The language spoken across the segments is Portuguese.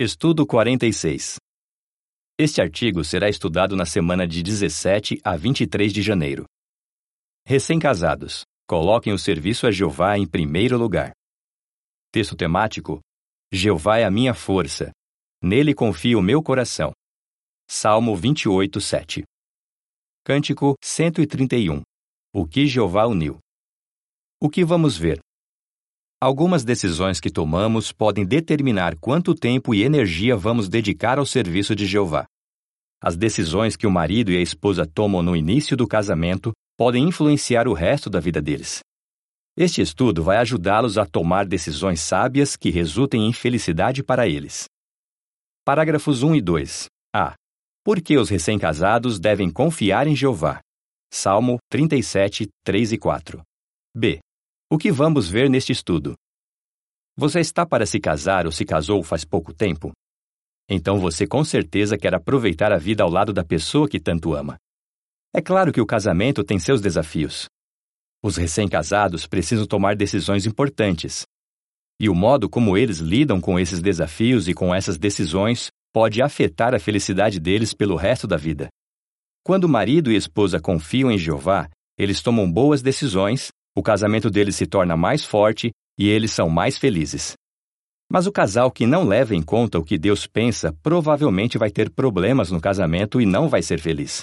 Estudo 46. Este artigo será estudado na semana de 17 a 23 de janeiro. Recém-casados, coloquem o serviço a Jeová em primeiro lugar. Texto temático: Jeová é a minha força. Nele confia o meu coração. Salmo 28, 7. Cântico 131. O que Jeová uniu. O que vamos ver? Algumas decisões que tomamos podem determinar quanto tempo e energia vamos dedicar ao serviço de Jeová. As decisões que o marido e a esposa tomam no início do casamento podem influenciar o resto da vida deles. Este estudo vai ajudá-los a tomar decisões sábias que resultem em felicidade para eles. Parágrafos 1 e 2. A. Por que os recém-casados devem confiar em Jeová? Salmo 37, 3 e 4. B. O que vamos ver neste estudo? Você está para se casar ou se casou faz pouco tempo? Então você com certeza quer aproveitar a vida ao lado da pessoa que tanto ama. É claro que o casamento tem seus desafios. Os recém-casados precisam tomar decisões importantes. E o modo como eles lidam com esses desafios e com essas decisões pode afetar a felicidade deles pelo resto da vida. Quando marido e esposa confiam em Jeová, eles tomam boas decisões o casamento deles se torna mais forte e eles são mais felizes. Mas o casal que não leva em conta o que Deus pensa provavelmente vai ter problemas no casamento e não vai ser feliz.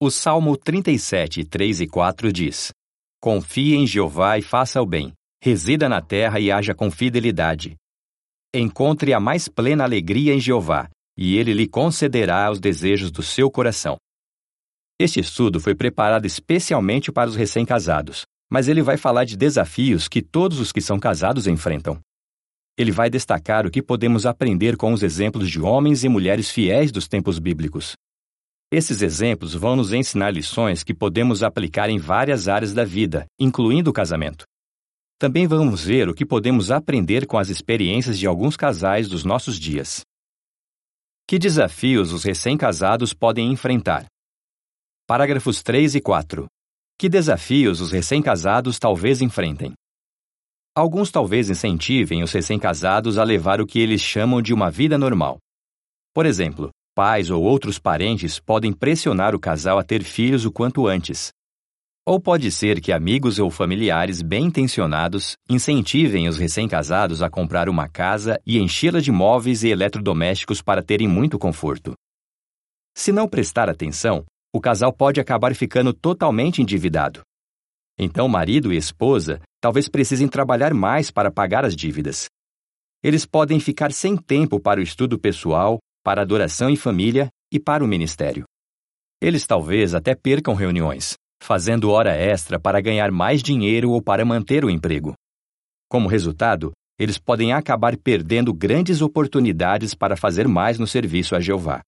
O Salmo 37, 3 e 4 diz: Confie em Jeová e faça o bem, resida na terra e haja com fidelidade. Encontre a mais plena alegria em Jeová, e ele lhe concederá os desejos do seu coração. Este estudo foi preparado especialmente para os recém-casados, mas ele vai falar de desafios que todos os que são casados enfrentam. Ele vai destacar o que podemos aprender com os exemplos de homens e mulheres fiéis dos tempos bíblicos. Esses exemplos vão nos ensinar lições que podemos aplicar em várias áreas da vida, incluindo o casamento. Também vamos ver o que podemos aprender com as experiências de alguns casais dos nossos dias. Que desafios os recém-casados podem enfrentar? Parágrafos 3 e 4. Que desafios os recém-casados talvez enfrentem? Alguns talvez incentivem os recém-casados a levar o que eles chamam de uma vida normal. Por exemplo, pais ou outros parentes podem pressionar o casal a ter filhos o quanto antes. Ou pode ser que amigos ou familiares bem intencionados incentivem os recém-casados a comprar uma casa e enchê-la de móveis e eletrodomésticos para terem muito conforto. Se não prestar atenção, o casal pode acabar ficando totalmente endividado. Então, marido e esposa talvez precisem trabalhar mais para pagar as dívidas. Eles podem ficar sem tempo para o estudo pessoal, para adoração em família e para o ministério. Eles talvez até percam reuniões, fazendo hora extra para ganhar mais dinheiro ou para manter o emprego. Como resultado, eles podem acabar perdendo grandes oportunidades para fazer mais no serviço a Jeová.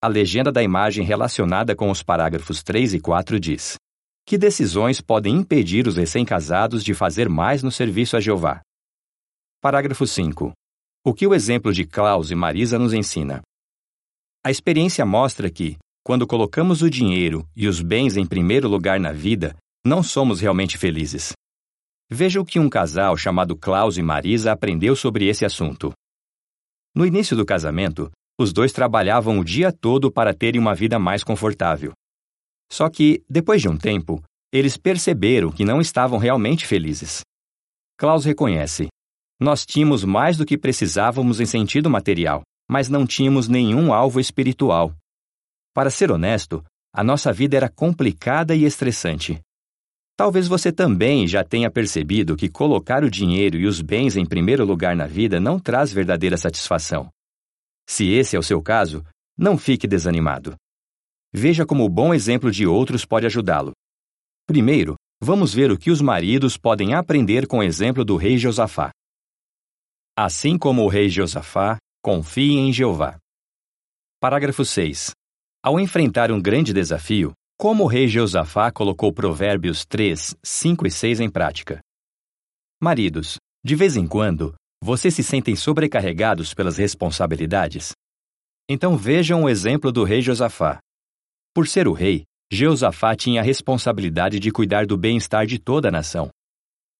A legenda da imagem relacionada com os parágrafos 3 e 4 diz: Que decisões podem impedir os recém-casados de fazer mais no serviço a Jeová? Parágrafo 5. O que o exemplo de Klaus e Marisa nos ensina? A experiência mostra que, quando colocamos o dinheiro e os bens em primeiro lugar na vida, não somos realmente felizes. Veja o que um casal chamado Klaus e Marisa aprendeu sobre esse assunto. No início do casamento, os dois trabalhavam o dia todo para terem uma vida mais confortável. Só que, depois de um tempo, eles perceberam que não estavam realmente felizes. Klaus reconhece: Nós tínhamos mais do que precisávamos em sentido material, mas não tínhamos nenhum alvo espiritual. Para ser honesto, a nossa vida era complicada e estressante. Talvez você também já tenha percebido que colocar o dinheiro e os bens em primeiro lugar na vida não traz verdadeira satisfação. Se esse é o seu caso, não fique desanimado. Veja como o bom exemplo de outros pode ajudá-lo. Primeiro, vamos ver o que os maridos podem aprender com o exemplo do rei Josafá. Assim como o rei Josafá, confie em Jeová. Parágrafo 6. Ao enfrentar um grande desafio, como o rei Josafá colocou Provérbios 3, 5 e 6 em prática? Maridos, de vez em quando, vocês se sentem sobrecarregados pelas responsabilidades? Então vejam o exemplo do rei Josafá. Por ser o rei, Josafá tinha a responsabilidade de cuidar do bem-estar de toda a nação.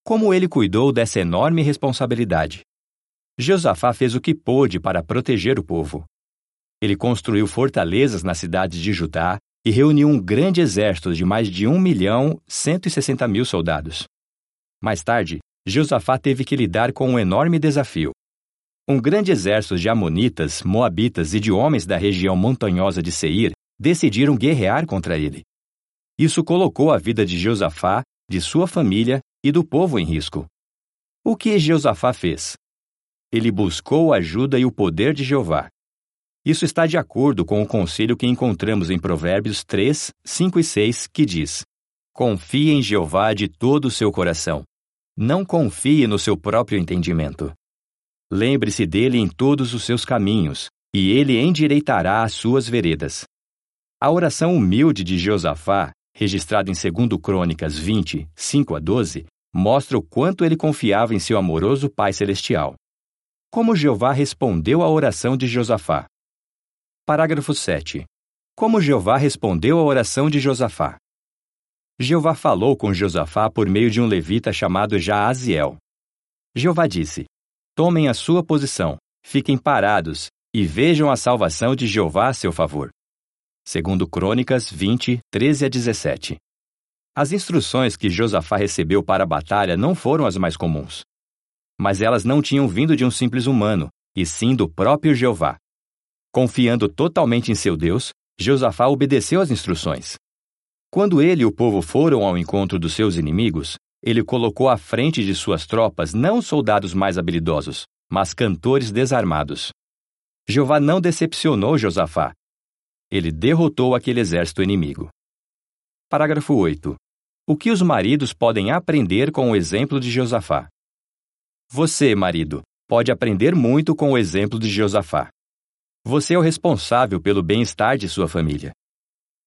Como ele cuidou dessa enorme responsabilidade? Josafá fez o que pôde para proteger o povo. Ele construiu fortalezas nas cidades de Judá e reuniu um grande exército de mais de 1 milhão 160 mil soldados. Mais tarde, Josafá teve que lidar com um enorme desafio. Um grande exército de Amonitas, Moabitas e de homens da região montanhosa de Seir decidiram guerrear contra ele. Isso colocou a vida de Josafá, de sua família e do povo em risco. O que Josafá fez? Ele buscou a ajuda e o poder de Jeová. Isso está de acordo com o conselho que encontramos em Provérbios 3, 5 e 6, que diz: Confie em Jeová de todo o seu coração. Não confie no seu próprio entendimento. Lembre-se dele em todos os seus caminhos, e ele endireitará as suas veredas. A oração humilde de Josafá, registrada em 2 Crônicas 20, 5 a 12, mostra o quanto ele confiava em seu amoroso Pai Celestial. Como Jeová respondeu à oração de Josafá? Parágrafo 7. Como Jeová respondeu à oração de Josafá? Jeová falou com Josafá por meio de um levita chamado Jaaziel. Jeová disse: Tomem a sua posição, fiquem parados e vejam a salvação de Jeová a seu favor. Segundo Crônicas 20, 13 a 17. As instruções que Josafá recebeu para a batalha não foram as mais comuns. Mas elas não tinham vindo de um simples humano, e sim do próprio Jeová. Confiando totalmente em seu Deus, Josafá obedeceu às instruções. Quando ele e o povo foram ao encontro dos seus inimigos, ele colocou à frente de suas tropas não soldados mais habilidosos, mas cantores desarmados. Jeová não decepcionou Josafá. Ele derrotou aquele exército inimigo. Parágrafo 8. O que os maridos podem aprender com o exemplo de Josafá? Você, marido, pode aprender muito com o exemplo de Josafá. Você é o responsável pelo bem-estar de sua família.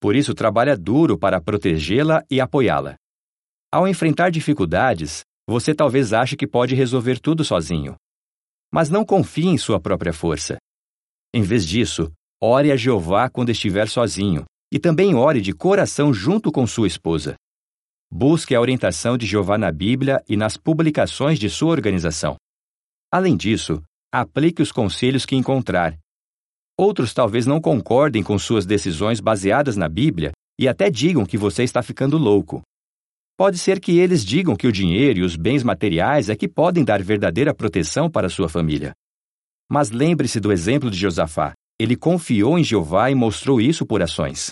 Por isso, trabalha duro para protegê-la e apoiá-la. Ao enfrentar dificuldades, você talvez ache que pode resolver tudo sozinho. Mas não confie em sua própria força. Em vez disso, ore a Jeová quando estiver sozinho e também ore de coração junto com sua esposa. Busque a orientação de Jeová na Bíblia e nas publicações de sua organização. Além disso, aplique os conselhos que encontrar Outros talvez não concordem com suas decisões baseadas na Bíblia e até digam que você está ficando louco. Pode ser que eles digam que o dinheiro e os bens materiais é que podem dar verdadeira proteção para sua família. Mas lembre-se do exemplo de Josafá. Ele confiou em Jeová e mostrou isso por ações.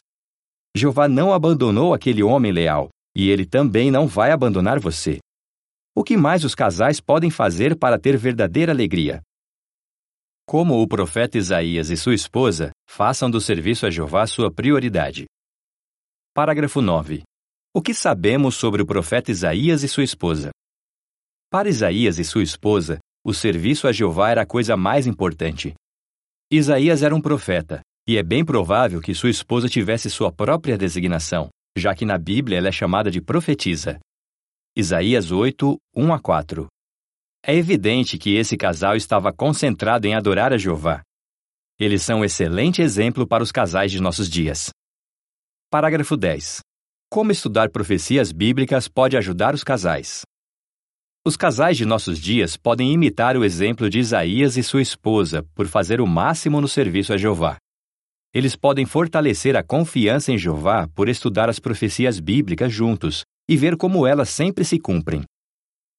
Jeová não abandonou aquele homem leal, e ele também não vai abandonar você. O que mais os casais podem fazer para ter verdadeira alegria? Como o profeta Isaías e sua esposa façam do serviço a Jeová sua prioridade. Parágrafo 9. O que sabemos sobre o profeta Isaías e sua esposa? Para Isaías e sua esposa, o serviço a Jeová era a coisa mais importante. Isaías era um profeta, e é bem provável que sua esposa tivesse sua própria designação, já que na Bíblia ela é chamada de profetisa. Isaías 8, 1 a 4. É evidente que esse casal estava concentrado em adorar a Jeová. Eles são um excelente exemplo para os casais de nossos dias. Parágrafo 10. Como estudar profecias bíblicas pode ajudar os casais? Os casais de nossos dias podem imitar o exemplo de Isaías e sua esposa por fazer o máximo no serviço a Jeová. Eles podem fortalecer a confiança em Jeová por estudar as profecias bíblicas juntos e ver como elas sempre se cumprem.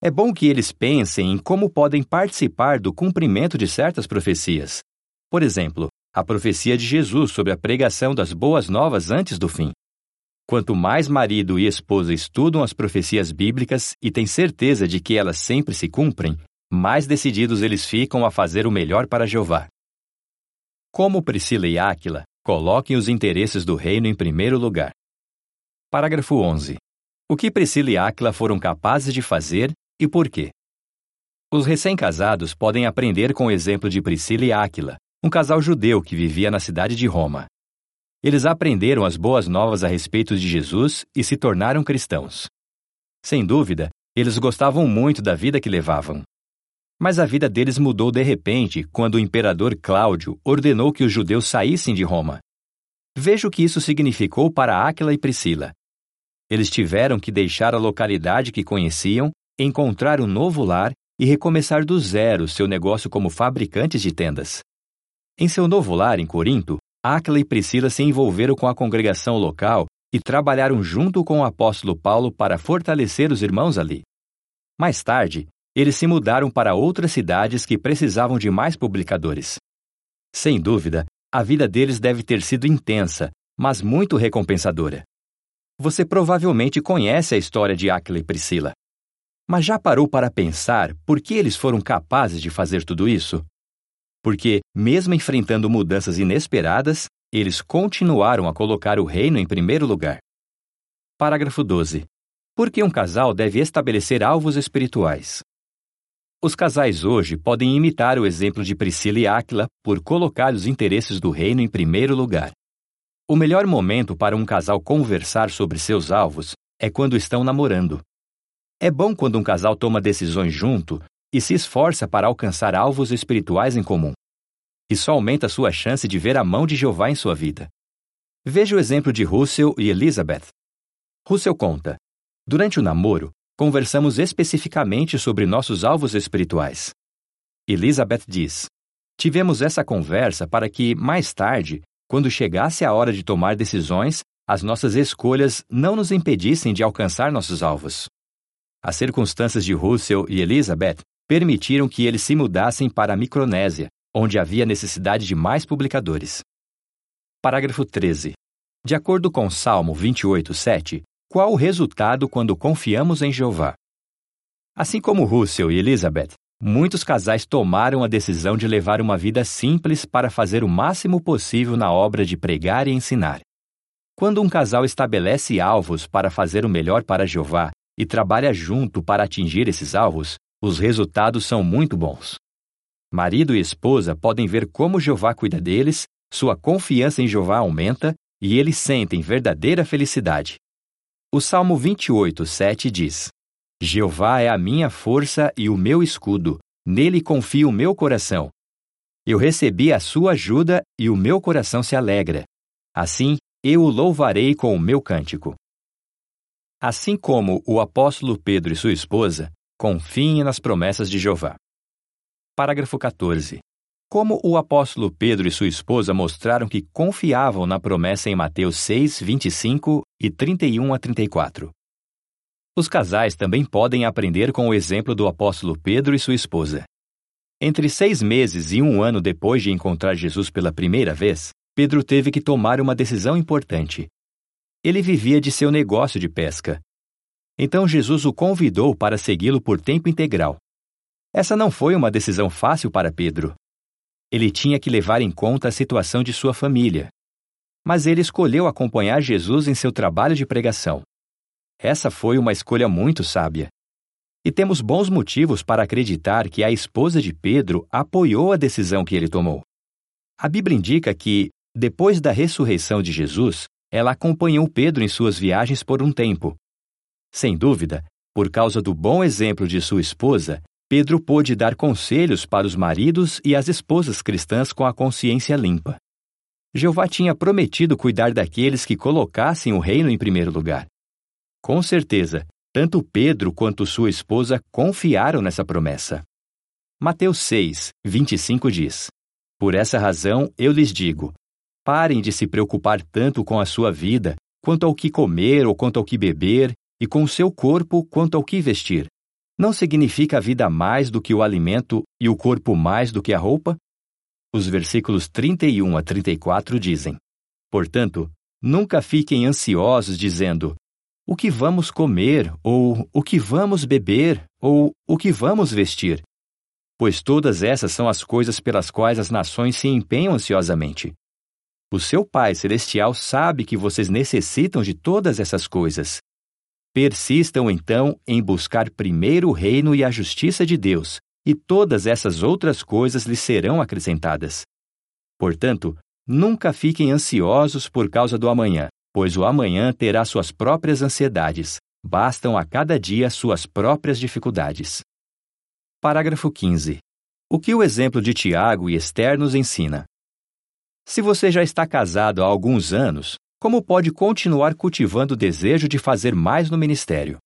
É bom que eles pensem em como podem participar do cumprimento de certas profecias. Por exemplo, a profecia de Jesus sobre a pregação das boas novas antes do fim. Quanto mais marido e esposa estudam as profecias bíblicas e têm certeza de que elas sempre se cumprem, mais decididos eles ficam a fazer o melhor para Jeová. Como Priscila e Áquila, coloquem os interesses do reino em primeiro lugar. Parágrafo 11. O que Priscila e Áquila foram capazes de fazer e por quê? Os recém-casados podem aprender com o exemplo de Priscila e Áquila, um casal judeu que vivia na cidade de Roma. Eles aprenderam as boas novas a respeito de Jesus e se tornaram cristãos. Sem dúvida, eles gostavam muito da vida que levavam. Mas a vida deles mudou de repente quando o imperador Cláudio ordenou que os judeus saíssem de Roma. Veja o que isso significou para Áquila e Priscila. Eles tiveram que deixar a localidade que conheciam encontrar um novo lar e recomeçar do zero seu negócio como fabricantes de tendas. Em seu novo lar em Corinto, Áquila e Priscila se envolveram com a congregação local e trabalharam junto com o apóstolo Paulo para fortalecer os irmãos ali. Mais tarde, eles se mudaram para outras cidades que precisavam de mais publicadores. Sem dúvida, a vida deles deve ter sido intensa, mas muito recompensadora. Você provavelmente conhece a história de Áquila e Priscila. Mas já parou para pensar por que eles foram capazes de fazer tudo isso? Porque, mesmo enfrentando mudanças inesperadas, eles continuaram a colocar o reino em primeiro lugar. Parágrafo 12. Por que um casal deve estabelecer alvos espirituais? Os casais hoje podem imitar o exemplo de Priscila e Áquila por colocar os interesses do reino em primeiro lugar. O melhor momento para um casal conversar sobre seus alvos é quando estão namorando. É bom quando um casal toma decisões junto e se esforça para alcançar alvos espirituais em comum. Isso aumenta sua chance de ver a mão de Jeová em sua vida. Veja o exemplo de Russell e Elizabeth. Russell conta: Durante o namoro, conversamos especificamente sobre nossos alvos espirituais. Elizabeth diz: Tivemos essa conversa para que, mais tarde, quando chegasse a hora de tomar decisões, as nossas escolhas não nos impedissem de alcançar nossos alvos. As circunstâncias de Russell e Elizabeth permitiram que eles se mudassem para a Micronésia, onde havia necessidade de mais publicadores. Parágrafo 13. De acordo com Salmo 28, 7, qual o resultado quando confiamos em Jeová? Assim como Russell e Elizabeth, muitos casais tomaram a decisão de levar uma vida simples para fazer o máximo possível na obra de pregar e ensinar. Quando um casal estabelece alvos para fazer o melhor para Jeová, e trabalha junto para atingir esses alvos, os resultados são muito bons. Marido e esposa podem ver como Jeová cuida deles, sua confiança em Jeová aumenta e eles sentem verdadeira felicidade. O Salmo 28, 7 diz: Jeová é a minha força e o meu escudo, nele confia o meu coração. Eu recebi a sua ajuda e o meu coração se alegra. Assim, eu o louvarei com o meu cântico. Assim como o apóstolo Pedro e sua esposa, confiem nas promessas de Jeová. Parágrafo 14. Como o apóstolo Pedro e sua esposa mostraram que confiavam na promessa em Mateus 6, 25 e 31 a 34. Os casais também podem aprender com o exemplo do apóstolo Pedro e sua esposa. Entre seis meses e um ano depois de encontrar Jesus pela primeira vez, Pedro teve que tomar uma decisão importante. Ele vivia de seu negócio de pesca. Então Jesus o convidou para segui-lo por tempo integral. Essa não foi uma decisão fácil para Pedro. Ele tinha que levar em conta a situação de sua família. Mas ele escolheu acompanhar Jesus em seu trabalho de pregação. Essa foi uma escolha muito sábia. E temos bons motivos para acreditar que a esposa de Pedro apoiou a decisão que ele tomou. A Bíblia indica que, depois da ressurreição de Jesus, ela acompanhou Pedro em suas viagens por um tempo. Sem dúvida, por causa do bom exemplo de sua esposa, Pedro pôde dar conselhos para os maridos e as esposas cristãs com a consciência limpa. Jeová tinha prometido cuidar daqueles que colocassem o reino em primeiro lugar. Com certeza, tanto Pedro quanto sua esposa confiaram nessa promessa. Mateus 6, 25 diz: Por essa razão eu lhes digo: Parem de se preocupar tanto com a sua vida, quanto ao que comer ou quanto ao que beber, e com o seu corpo quanto ao que vestir. Não significa a vida mais do que o alimento e o corpo mais do que a roupa? Os versículos 31 a 34 dizem: Portanto, nunca fiquem ansiosos dizendo: O que vamos comer, ou o que vamos beber, ou o que vamos vestir? Pois todas essas são as coisas pelas quais as nações se empenham ansiosamente. O seu Pai Celestial sabe que vocês necessitam de todas essas coisas. Persistam então em buscar primeiro o reino e a justiça de Deus, e todas essas outras coisas lhes serão acrescentadas. Portanto, nunca fiquem ansiosos por causa do amanhã, pois o amanhã terá suas próprias ansiedades, bastam a cada dia suas próprias dificuldades. Parágrafo 15. O que o exemplo de Tiago e Esther nos ensina? Se você já está casado há alguns anos, como pode continuar cultivando o desejo de fazer mais no ministério?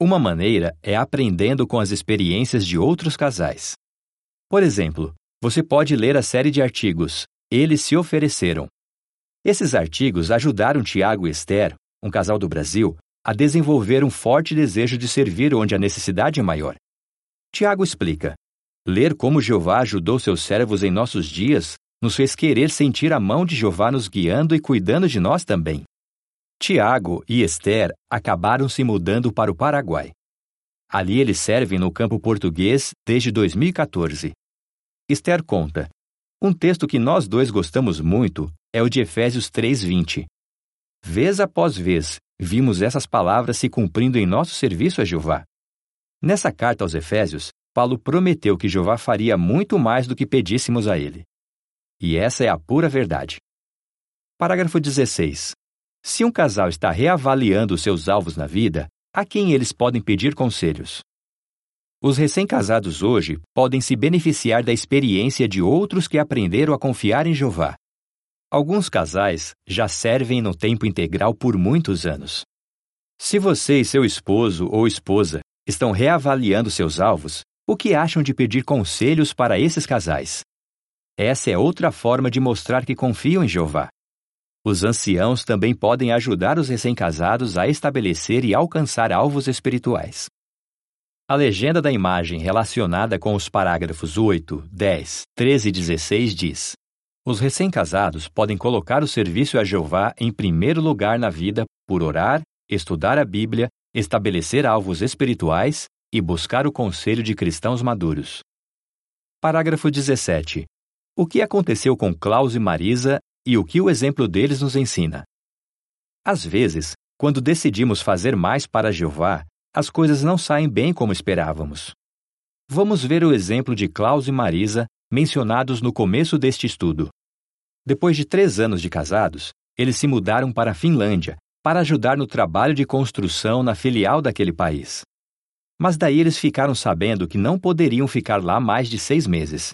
Uma maneira é aprendendo com as experiências de outros casais. Por exemplo, você pode ler a série de artigos Eles se ofereceram. Esses artigos ajudaram Tiago e Esther, um casal do Brasil, a desenvolver um forte desejo de servir onde a necessidade é maior. Tiago explica: Ler como Jeová ajudou seus servos em nossos dias nos fez querer sentir a mão de Jeová nos guiando e cuidando de nós também. Tiago e Esther acabaram se mudando para o Paraguai. Ali eles servem no campo português desde 2014. Esther conta: Um texto que nós dois gostamos muito é o de Efésios 3:20. Vez após vez, vimos essas palavras se cumprindo em nosso serviço a Jeová. Nessa carta aos Efésios, Paulo prometeu que Jeová faria muito mais do que pedíssemos a ele. E essa é a pura verdade. Parágrafo 16. Se um casal está reavaliando seus alvos na vida, a quem eles podem pedir conselhos? Os recém-casados hoje podem se beneficiar da experiência de outros que aprenderam a confiar em Jeová. Alguns casais já servem no tempo integral por muitos anos. Se você e seu esposo ou esposa estão reavaliando seus alvos, o que acham de pedir conselhos para esses casais? Essa é outra forma de mostrar que confiam em Jeová. Os anciãos também podem ajudar os recém-casados a estabelecer e alcançar alvos espirituais. A legenda da imagem relacionada com os parágrafos 8, 10, 13 e 16 diz: Os recém-casados podem colocar o serviço a Jeová em primeiro lugar na vida por orar, estudar a Bíblia, estabelecer alvos espirituais e buscar o conselho de cristãos maduros. Parágrafo 17. O que aconteceu com Klaus e Marisa e o que o exemplo deles nos ensina? Às vezes, quando decidimos fazer mais para Jeová, as coisas não saem bem como esperávamos. Vamos ver o exemplo de Klaus e Marisa, mencionados no começo deste estudo. Depois de três anos de casados, eles se mudaram para a Finlândia para ajudar no trabalho de construção na filial daquele país. Mas daí eles ficaram sabendo que não poderiam ficar lá mais de seis meses.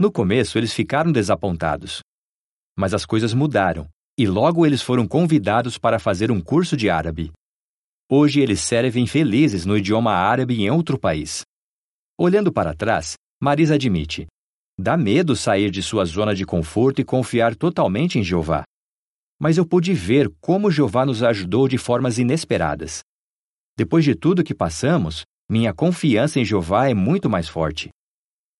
No começo, eles ficaram desapontados. Mas as coisas mudaram, e logo eles foram convidados para fazer um curso de árabe. Hoje eles servem felizes no idioma árabe em outro país. Olhando para trás, Marisa admite: dá medo sair de sua zona de conforto e confiar totalmente em Jeová. Mas eu pude ver como Jeová nos ajudou de formas inesperadas. Depois de tudo que passamos, minha confiança em Jeová é muito mais forte.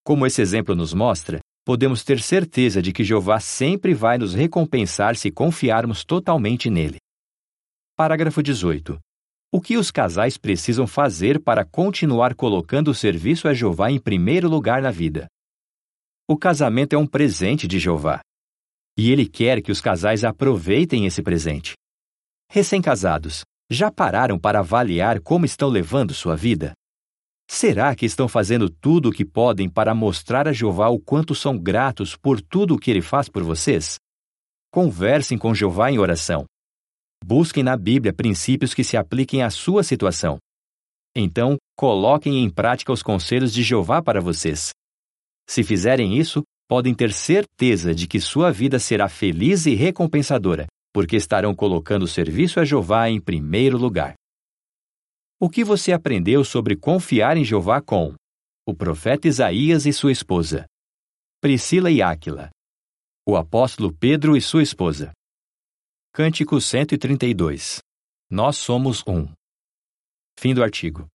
Como esse exemplo nos mostra, podemos ter certeza de que Jeová sempre vai nos recompensar se confiarmos totalmente nele. Parágrafo 18. O que os casais precisam fazer para continuar colocando o serviço a Jeová em primeiro lugar na vida? O casamento é um presente de Jeová. E ele quer que os casais aproveitem esse presente. Recém-casados, já pararam para avaliar como estão levando sua vida? Será que estão fazendo tudo o que podem para mostrar a Jeová o quanto são gratos por tudo o que ele faz por vocês? Conversem com Jeová em oração. Busquem na Bíblia princípios que se apliquem à sua situação. Então, coloquem em prática os conselhos de Jeová para vocês. Se fizerem isso, podem ter certeza de que sua vida será feliz e recompensadora, porque estarão colocando o serviço a Jeová em primeiro lugar. O que você aprendeu sobre confiar em Jeová com o profeta Isaías e sua esposa, Priscila e Áquila, o apóstolo Pedro e sua esposa. Cântico 132. Nós somos um. Fim do artigo.